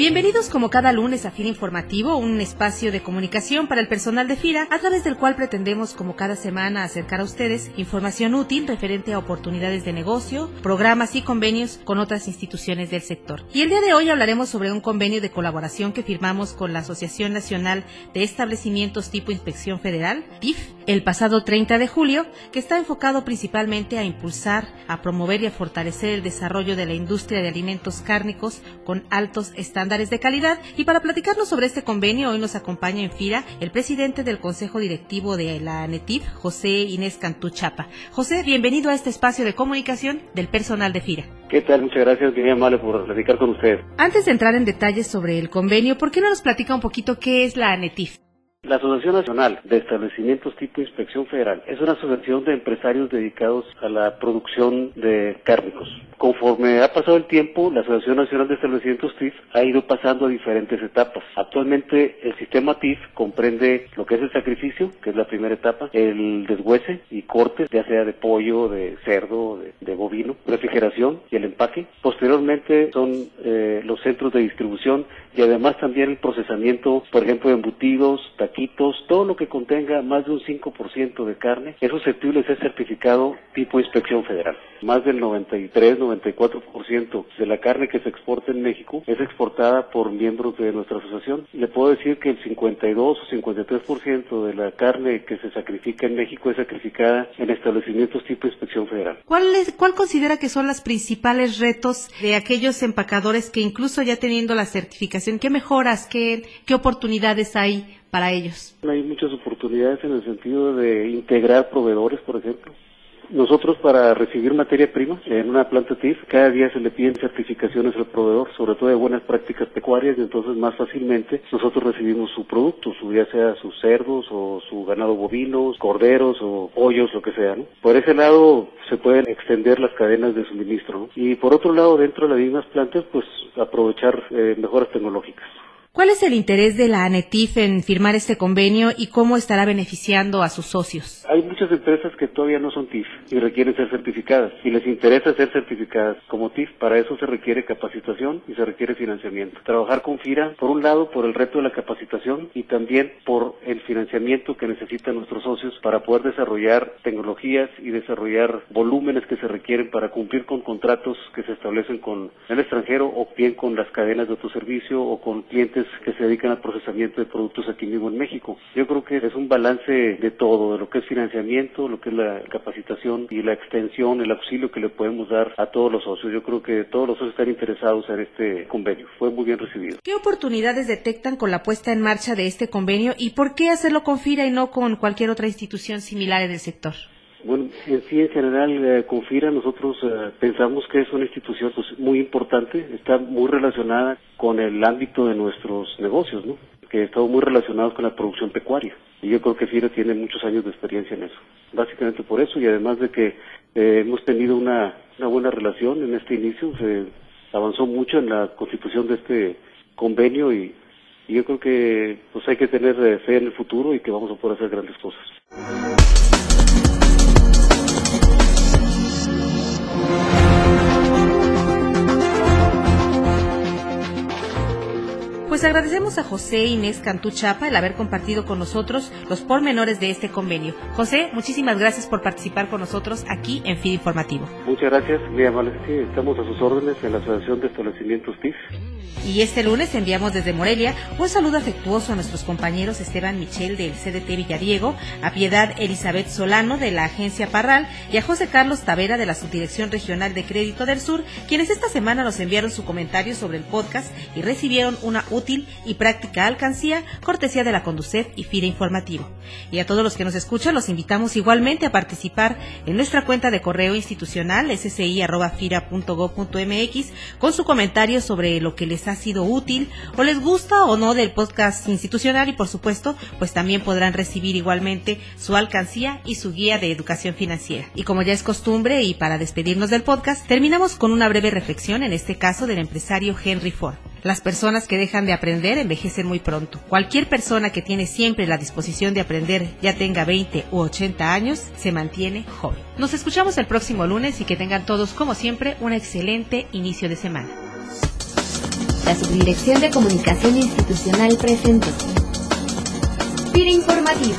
Bienvenidos como cada lunes a FIRA Informativo, un espacio de comunicación para el personal de FIRA, a través del cual pretendemos como cada semana acercar a ustedes información útil referente a oportunidades de negocio, programas y convenios con otras instituciones del sector. Y el día de hoy hablaremos sobre un convenio de colaboración que firmamos con la Asociación Nacional de Establecimientos Tipo Inspección Federal, PIF, el pasado 30 de julio, que está enfocado principalmente a impulsar, a promover y a fortalecer el desarrollo de la industria de alimentos cárnicos con altos estándares de calidad. Y para platicarnos sobre este convenio, hoy nos acompaña en FIRA el presidente del Consejo Directivo de la ANETIF, José Inés Cantú Chapa. José, bienvenido a este espacio de comunicación del personal de FIRA. ¿Qué tal? Muchas gracias, bien amable por platicar con usted. Antes de entrar en detalles sobre el convenio, ¿por qué no nos platica un poquito qué es la ANETIF? La Asociación Nacional de Establecimientos Tipo Inspección Federal es una asociación de empresarios dedicados a la producción de cárnicos. Conforme ha pasado el tiempo, la Asociación Nacional de Establecimientos TIF ha ido pasando a diferentes etapas. Actualmente el sistema TIF comprende lo que es el sacrificio, que es la primera etapa, el deshuese y cortes, ya sea de pollo, de cerdo, de, bovino, refrigeración y el empaque. Posteriormente son eh, los centros de distribución y además también el procesamiento, por ejemplo, de embutidos, todo lo que contenga más de un 5% de carne es susceptible de ser certificado tipo inspección federal. Más del 93, 94% de la carne que se exporta en México es exportada por miembros de nuestra asociación. Le puedo decir que el 52 o 53% de la carne que se sacrifica en México es sacrificada en establecimientos tipo inspección federal. ¿Cuál, ¿Cuál considera que son los principales retos de aquellos empacadores que incluso ya teniendo la certificación, qué mejoras, qué oportunidades hay para ellos? Hay muchas oportunidades en el sentido de integrar proveedores, por ejemplo. Nosotros para recibir materia prima en una planta TIF, cada día se le piden certificaciones al proveedor, sobre todo de buenas prácticas pecuarias, y entonces más fácilmente nosotros recibimos su producto, su, ya sea sus cerdos o su ganado bovinos, corderos o pollos, lo que sea. Por ese lado se pueden extender las cadenas de suministro. Y por otro lado, dentro de las mismas plantas, pues aprovechar eh, mejoras tecnológicas. ¿Cuál es el interés de la ANETIF en firmar este convenio y cómo estará beneficiando a sus socios? Hay muchas empresas que todavía no son TIF y requieren ser certificadas y les interesa ser certificadas como TIF. Para eso se requiere capacitación y se requiere financiamiento. Trabajar con FIRA, por un lado, por el reto de la capacitación y también por el financiamiento que necesitan nuestros socios para poder desarrollar tecnologías y desarrollar volúmenes que se requieren para cumplir con contratos que se establecen con el extranjero o bien con las cadenas de autoservicio o con clientes que se dedican al procesamiento de productos aquí mismo en México. Yo creo que es un balance de todo, de lo que es financiamiento, lo que es la capacitación y la extensión, el auxilio que le podemos dar a todos los socios. Yo creo que todos los socios están interesados en este convenio. Fue muy bien recibido. ¿Qué oportunidades detectan con la puesta en marcha de este convenio y por qué hacerlo con FIRA y no con cualquier otra institución similar en el sector? Bueno, en sí, en general, eh, con FIRA nosotros eh, pensamos que es una institución pues, muy importante, está muy relacionada con el ámbito de nuestros negocios, ¿no? que estamos muy relacionados con la producción pecuaria. Y yo creo que FIRA tiene muchos años de experiencia en eso. Básicamente por eso, y además de que eh, hemos tenido una, una buena relación en este inicio, se avanzó mucho en la constitución de este convenio y, y yo creo que pues hay que tener fe en el futuro y que vamos a poder hacer grandes cosas. Pues agradecemos a José Inés Cantú Chapa el haber compartido con nosotros los pormenores de este convenio. José, muchísimas gracias por participar con nosotros aquí en FID Informativo. Muchas gracias, muy amable. Estamos a sus órdenes en la Asociación de Establecimientos TIF. Y este lunes enviamos desde Morelia un saludo afectuoso a nuestros compañeros Esteban Michel del CDT Villadiego, a Piedad Elizabeth Solano de la Agencia Parral y a José Carlos Tavera de la Subdirección Regional de Crédito del Sur, quienes esta semana nos enviaron su comentario sobre el podcast y recibieron una útil y práctica alcancía, cortesía de la Conducef y FIRA Informativo. Y a todos los que nos escuchan, los invitamos igualmente a participar en nuestra cuenta de correo institucional sci.fira.gov.mx con su comentario sobre lo que les ha sido útil o les gusta o no del podcast institucional y por supuesto, pues también podrán recibir igualmente su alcancía y su guía de educación financiera. Y como ya es costumbre y para despedirnos del podcast, terminamos con una breve reflexión, en este caso del empresario Henry Ford. Las personas que dejan de aprender envejecen muy pronto. Cualquier persona que tiene siempre la disposición de aprender, ya tenga 20 u 80 años, se mantiene joven. Nos escuchamos el próximo lunes y que tengan todos, como siempre, un excelente inicio de semana. La Subdirección de Comunicación Institucional presente. Pira Informativo.